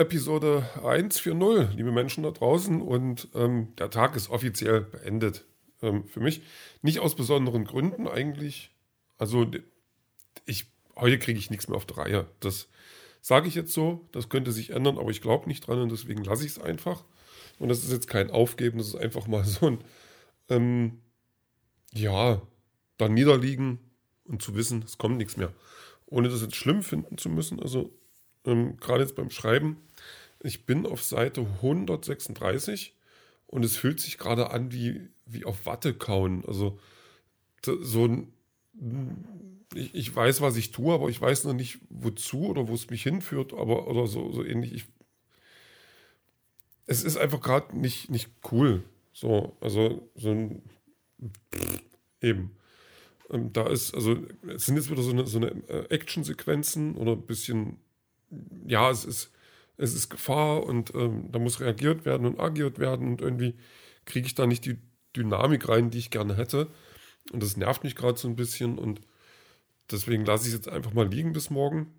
Episode 140, liebe Menschen da draußen. Und ähm, der Tag ist offiziell beendet. Ähm, für mich nicht aus besonderen Gründen eigentlich. Also ich, heute kriege ich nichts mehr auf die Reihe. Das sage ich jetzt so. Das könnte sich ändern, aber ich glaube nicht dran und deswegen lasse ich es einfach. Und das ist jetzt kein Aufgeben, das ist einfach mal so ein, ähm, ja, da niederliegen und zu wissen, es kommt nichts mehr. Ohne das jetzt schlimm finden zu müssen. Also ähm, gerade jetzt beim Schreiben, ich bin auf Seite 136 und es fühlt sich gerade an wie, wie auf Watte kauen. Also so ein, ich, ich, weiß, was ich tue, aber ich weiß noch nicht, wozu oder wo es mich hinführt, aber oder so, so ähnlich. Ich, es ist einfach gerade nicht, nicht cool. So, also so ein eben. Ähm, da ist, also es sind jetzt wieder so eine, so eine äh, Action-Sequenzen oder ein bisschen ja, es ist, es ist Gefahr und ähm, da muss reagiert werden und agiert werden und irgendwie kriege ich da nicht die Dynamik rein, die ich gerne hätte. Und das nervt mich gerade so ein bisschen und deswegen lasse ich es jetzt einfach mal liegen bis morgen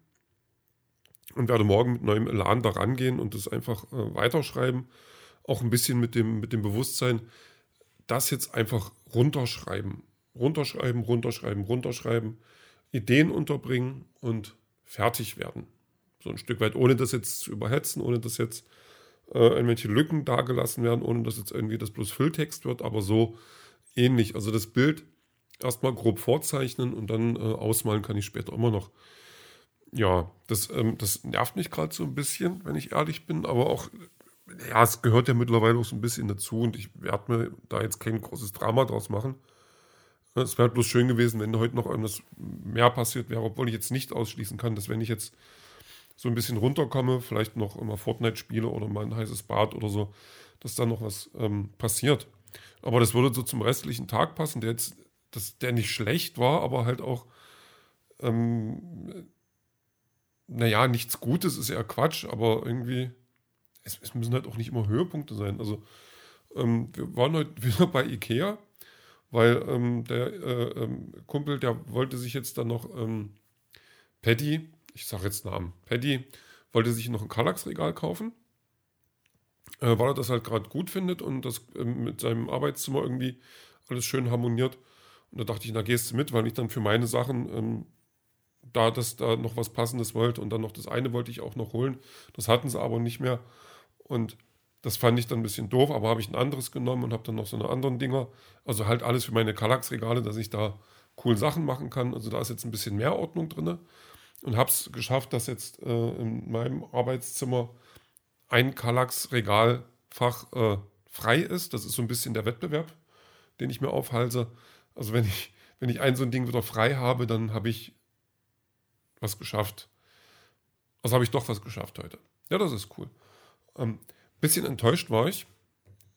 und werde morgen mit neuem Elan da rangehen und das einfach äh, weiterschreiben. Auch ein bisschen mit dem, mit dem Bewusstsein, das jetzt einfach runterschreiben. Runterschreiben, runterschreiben, runterschreiben, Ideen unterbringen und fertig werden. So ein Stück weit, ohne das jetzt zu überhetzen, ohne dass jetzt äh, irgendwelche Lücken dargelassen werden, ohne dass jetzt irgendwie das bloß Fülltext wird, aber so ähnlich. Also das Bild erstmal grob vorzeichnen und dann äh, ausmalen kann ich später immer noch. Ja, das, ähm, das nervt mich gerade so ein bisschen, wenn ich ehrlich bin, aber auch, ja, es gehört ja mittlerweile auch so ein bisschen dazu und ich werde mir da jetzt kein großes Drama draus machen. Es wäre bloß schön gewesen, wenn heute noch irgendwas mehr passiert wäre, obwohl ich jetzt nicht ausschließen kann, dass wenn ich jetzt so ein bisschen runterkomme, vielleicht noch immer Fortnite spiele oder mal ein heißes Bad oder so, dass da noch was ähm, passiert. Aber das würde so zum restlichen Tag passen, der jetzt, das, der nicht schlecht war, aber halt auch, ähm, naja, nichts Gutes ist eher Quatsch, aber irgendwie, es, es müssen halt auch nicht immer Höhepunkte sein. Also, ähm, wir waren heute wieder bei Ikea, weil ähm, der äh, ähm, Kumpel, der wollte sich jetzt dann noch ähm, Patty, ich sage jetzt Namen, Paddy wollte sich noch ein Kallax-Regal kaufen, äh, weil er das halt gerade gut findet und das äh, mit seinem Arbeitszimmer irgendwie alles schön harmoniert. Und da dachte ich, na gehst du mit, weil ich dann für meine Sachen ähm, da das da noch was Passendes wollte und dann noch das eine wollte ich auch noch holen. Das hatten sie aber nicht mehr. Und das fand ich dann ein bisschen doof, aber habe ich ein anderes genommen und habe dann noch so eine anderen Dinger. Also halt alles für meine Kallax-Regale, dass ich da cool Sachen machen kann. Also da ist jetzt ein bisschen mehr Ordnung drin und habe es geschafft, dass jetzt äh, in meinem Arbeitszimmer ein Kallax-Regalfach äh, frei ist. Das ist so ein bisschen der Wettbewerb, den ich mir aufhalse. Also wenn ich, wenn ich ein so ein Ding wieder frei habe, dann habe ich was geschafft. Also habe ich doch was geschafft heute. Ja, das ist cool. Ähm, bisschen enttäuscht war ich,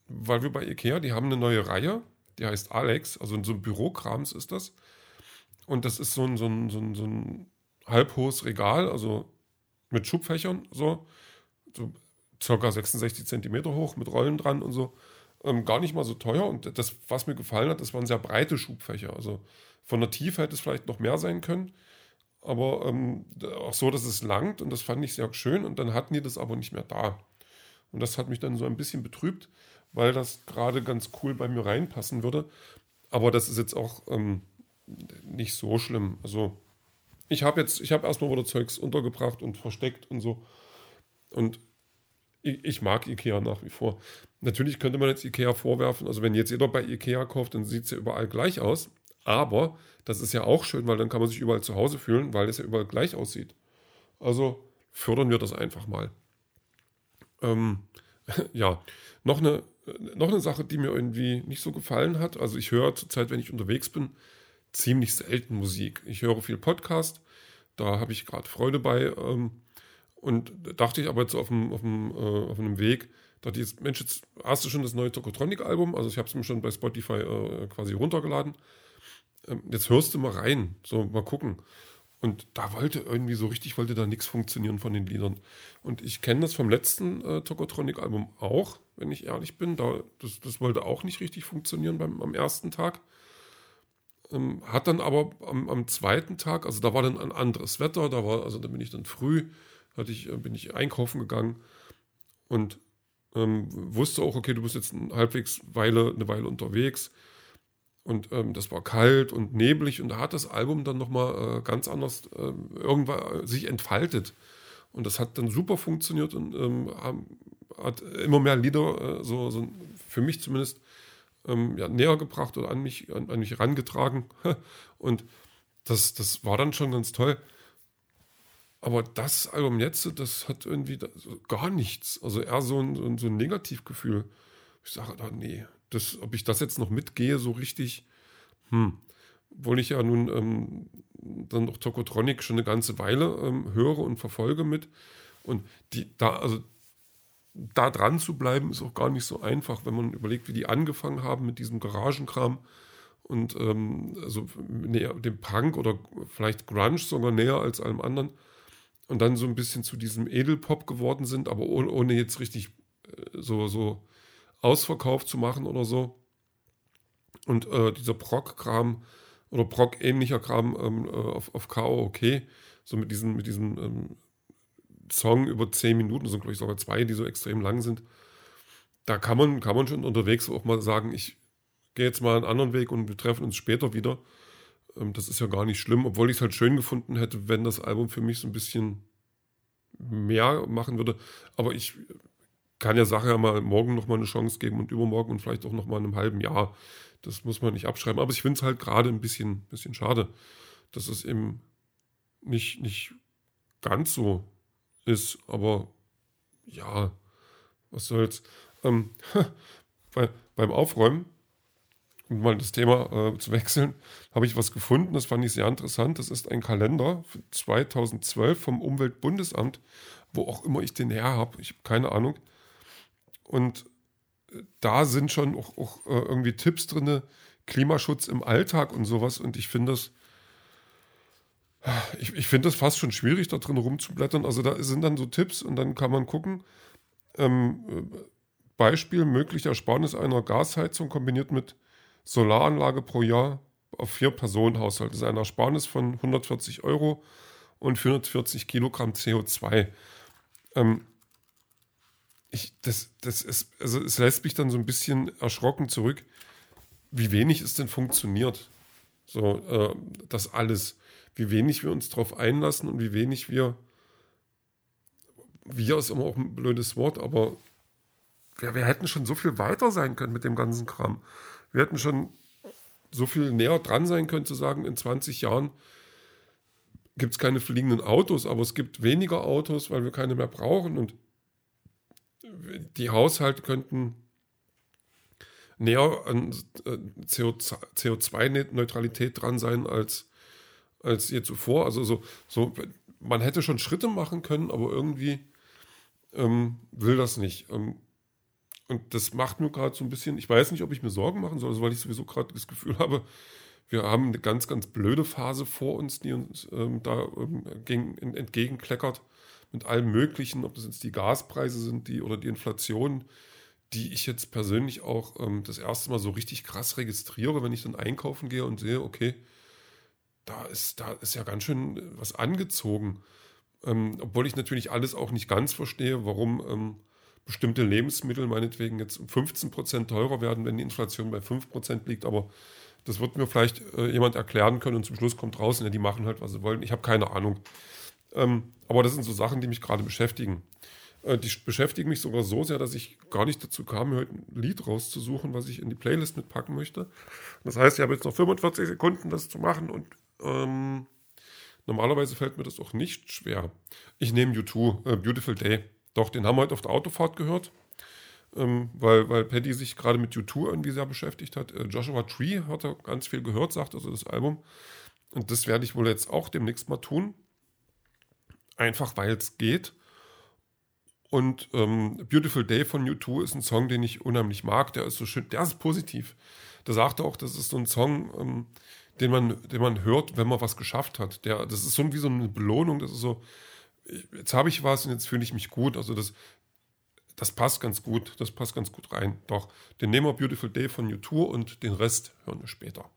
weil wir bei Ikea, die haben eine neue Reihe, die heißt Alex, also in so einem Bürokrams ist das. Und das ist so ein, so ein, so ein, so ein halbhohes Regal, also mit Schubfächern, so, so circa 66 Zentimeter hoch, mit Rollen dran und so. Ähm, gar nicht mal so teuer. Und das, was mir gefallen hat, das waren sehr breite Schubfächer. Also von der Tiefe hätte es vielleicht noch mehr sein können. Aber ähm, auch so, dass es langt und das fand ich sehr schön. Und dann hatten die das aber nicht mehr da. Und das hat mich dann so ein bisschen betrübt, weil das gerade ganz cool bei mir reinpassen würde. Aber das ist jetzt auch ähm, nicht so schlimm. Also ich habe jetzt, ich habe erstmal wieder Zeugs untergebracht und versteckt und so. Und ich, ich, mag Ikea nach wie vor. Natürlich könnte man jetzt Ikea vorwerfen, also wenn jetzt jeder bei Ikea kauft, dann sieht es ja überall gleich aus. Aber das ist ja auch schön, weil dann kann man sich überall zu Hause fühlen, weil es ja überall gleich aussieht. Also fördern wir das einfach mal. Ähm, ja, noch eine, noch eine Sache, die mir irgendwie nicht so gefallen hat. Also ich höre zurzeit, wenn ich unterwegs bin, ziemlich selten Musik. Ich höre viel Podcast, da habe ich gerade Freude bei. Ähm, und dachte ich aber jetzt auf dem, auf dem, äh, auf einem Weg, dachte ich jetzt, Mensch, jetzt hast du schon das neue Tokotronic-Album, also ich habe es mir schon bei Spotify äh, quasi runtergeladen. Ähm, jetzt hörst du mal rein, so mal gucken. Und da wollte irgendwie so richtig, wollte da nichts funktionieren von den Liedern. Und ich kenne das vom letzten äh, Tokotronic-Album auch, wenn ich ehrlich bin. Da, das, das wollte auch nicht richtig funktionieren beim, am ersten Tag. Ähm, hat dann aber am, am, zweiten Tag, also da war dann ein anderes Wetter, da war, also da bin ich dann früh hatte ich, äh, bin ich einkaufen gegangen und ähm, wusste auch, okay, du bist jetzt eine halbwegs Weile, eine Weile unterwegs. Und ähm, das war kalt und neblig und da hat das Album dann nochmal äh, ganz anders äh, irgendwann sich entfaltet. Und das hat dann super funktioniert und ähm, hat immer mehr Lieder äh, so, so, für mich zumindest ähm, ja, näher gebracht oder an mich, an, an mich herangetragen. Und das, das war dann schon ganz toll. Aber das Album jetzt, das hat irgendwie gar nichts. Also eher so ein, so ein, Negativgefühl. Ich sage, ah, nee, das, ob ich das jetzt noch mitgehe, so richtig, hm. Obwohl ich ja nun ähm, dann noch Tokotronic schon eine ganze Weile ähm, höre und verfolge mit. Und die, da, also da dran zu bleiben, ist auch gar nicht so einfach, wenn man überlegt, wie die angefangen haben mit diesem Garagenkram und ähm, also näher dem Punk oder vielleicht Grunge sogar näher als allem anderen und dann so ein bisschen zu diesem Edelpop geworden sind, aber ohne, ohne jetzt richtig äh, so, so ausverkauft zu machen oder so. Und äh, dieser Proc-Kram oder Proc-ähnlicher Kram ähm, äh, auf, auf KO okay, so mit diesem, mit diesem ähm, Song über zehn Minuten, sind glaube ich sogar zwei, die so extrem lang sind. Da kann man, kann man schon unterwegs auch mal sagen, ich gehe jetzt mal einen anderen Weg und wir treffen uns später wieder. Ähm, das ist ja gar nicht schlimm, obwohl ich es halt schön gefunden hätte, wenn das Album für mich so ein bisschen mehr machen würde. Aber ich kann der Sache ja mal morgen nochmal eine Chance geben und übermorgen und vielleicht auch nochmal in einem halben Jahr. Das muss man nicht abschreiben. Aber ich finde es halt gerade ein bisschen, bisschen schade, dass es eben nicht, nicht ganz so ist. Aber ja, was soll's. Ähm, bei, beim Aufräumen um mal das Thema äh, zu wechseln, habe ich was gefunden, das fand ich sehr interessant. Das ist ein Kalender für 2012 vom Umweltbundesamt, wo auch immer ich den her habe, ich habe keine Ahnung. Und äh, da sind schon auch, auch äh, irgendwie Tipps drin, Klimaschutz im Alltag und sowas. Und ich finde das, ich, ich finde das fast schon schwierig, da drin rumzublättern. Also da sind dann so Tipps und dann kann man gucken. Ähm, äh, Beispiel möglicher Ersparnis einer Gasheizung kombiniert mit Solaranlage pro Jahr auf vier Personen Haushalt. Das ist eine Ersparnis von 140 Euro und 440 Kilogramm CO2. Ähm, ich, das, das ist, also es lässt mich dann so ein bisschen erschrocken zurück, wie wenig es denn funktioniert. So, äh, das alles. Wie wenig wir uns darauf einlassen und wie wenig wir, wir ist immer auch ein blödes Wort, aber wir, wir hätten schon so viel weiter sein können mit dem ganzen Kram. Wir hätten schon so viel näher dran sein können, zu sagen, in 20 Jahren gibt es keine fliegenden Autos, aber es gibt weniger Autos, weil wir keine mehr brauchen und die Haushalte könnten näher an äh, CO2-Neutralität dran sein als, als je zuvor. Also so, so, man hätte schon Schritte machen können, aber irgendwie ähm, will das nicht. Ähm, und das macht mir gerade so ein bisschen, ich weiß nicht, ob ich mir Sorgen machen soll, also weil ich sowieso gerade das Gefühl habe, wir haben eine ganz, ganz blöde Phase vor uns, die uns ähm, da ähm, gegen, entgegenkleckert mit allem Möglichen, ob das jetzt die Gaspreise sind die, oder die Inflation, die ich jetzt persönlich auch ähm, das erste Mal so richtig krass registriere, wenn ich dann einkaufen gehe und sehe, okay, da ist, da ist ja ganz schön was angezogen. Ähm, obwohl ich natürlich alles auch nicht ganz verstehe, warum ähm, bestimmte Lebensmittel meinetwegen jetzt um 15 Prozent teurer werden, wenn die Inflation bei 5 Prozent liegt. Aber das wird mir vielleicht äh, jemand erklären können und zum Schluss kommt raus, ja, die machen halt, was sie wollen. Ich habe keine Ahnung. Ähm, aber das sind so Sachen, die mich gerade beschäftigen. Äh, die beschäftigen mich sogar so sehr, dass ich gar nicht dazu kam, mir heute ein Lied rauszusuchen, was ich in die Playlist mitpacken möchte. Das heißt, ich habe jetzt noch 45 Sekunden, das zu machen und ähm, normalerweise fällt mir das auch nicht schwer. Ich nehme U2, äh, Beautiful Day. Doch, den haben wir heute auf der Autofahrt gehört, ähm, weil, weil Paddy sich gerade mit U2 irgendwie sehr beschäftigt hat. Äh, Joshua Tree hat er ganz viel gehört, sagt also das Album. Und das werde ich wohl jetzt auch demnächst mal tun. Einfach weil es geht. Und ähm, Beautiful Day von U2 ist ein Song, den ich unheimlich mag. Der ist so schön, der ist positiv. Da sagt er auch, das ist so ein Song, ähm, den, man, den man hört, wenn man was geschafft hat. Der, das ist so wie so eine Belohnung. Das ist so, jetzt habe ich was und jetzt fühle ich mich gut. Also das, das passt ganz gut, das passt ganz gut rein. Doch, den nehmen wir Beautiful Day von U2 und den Rest hören wir später.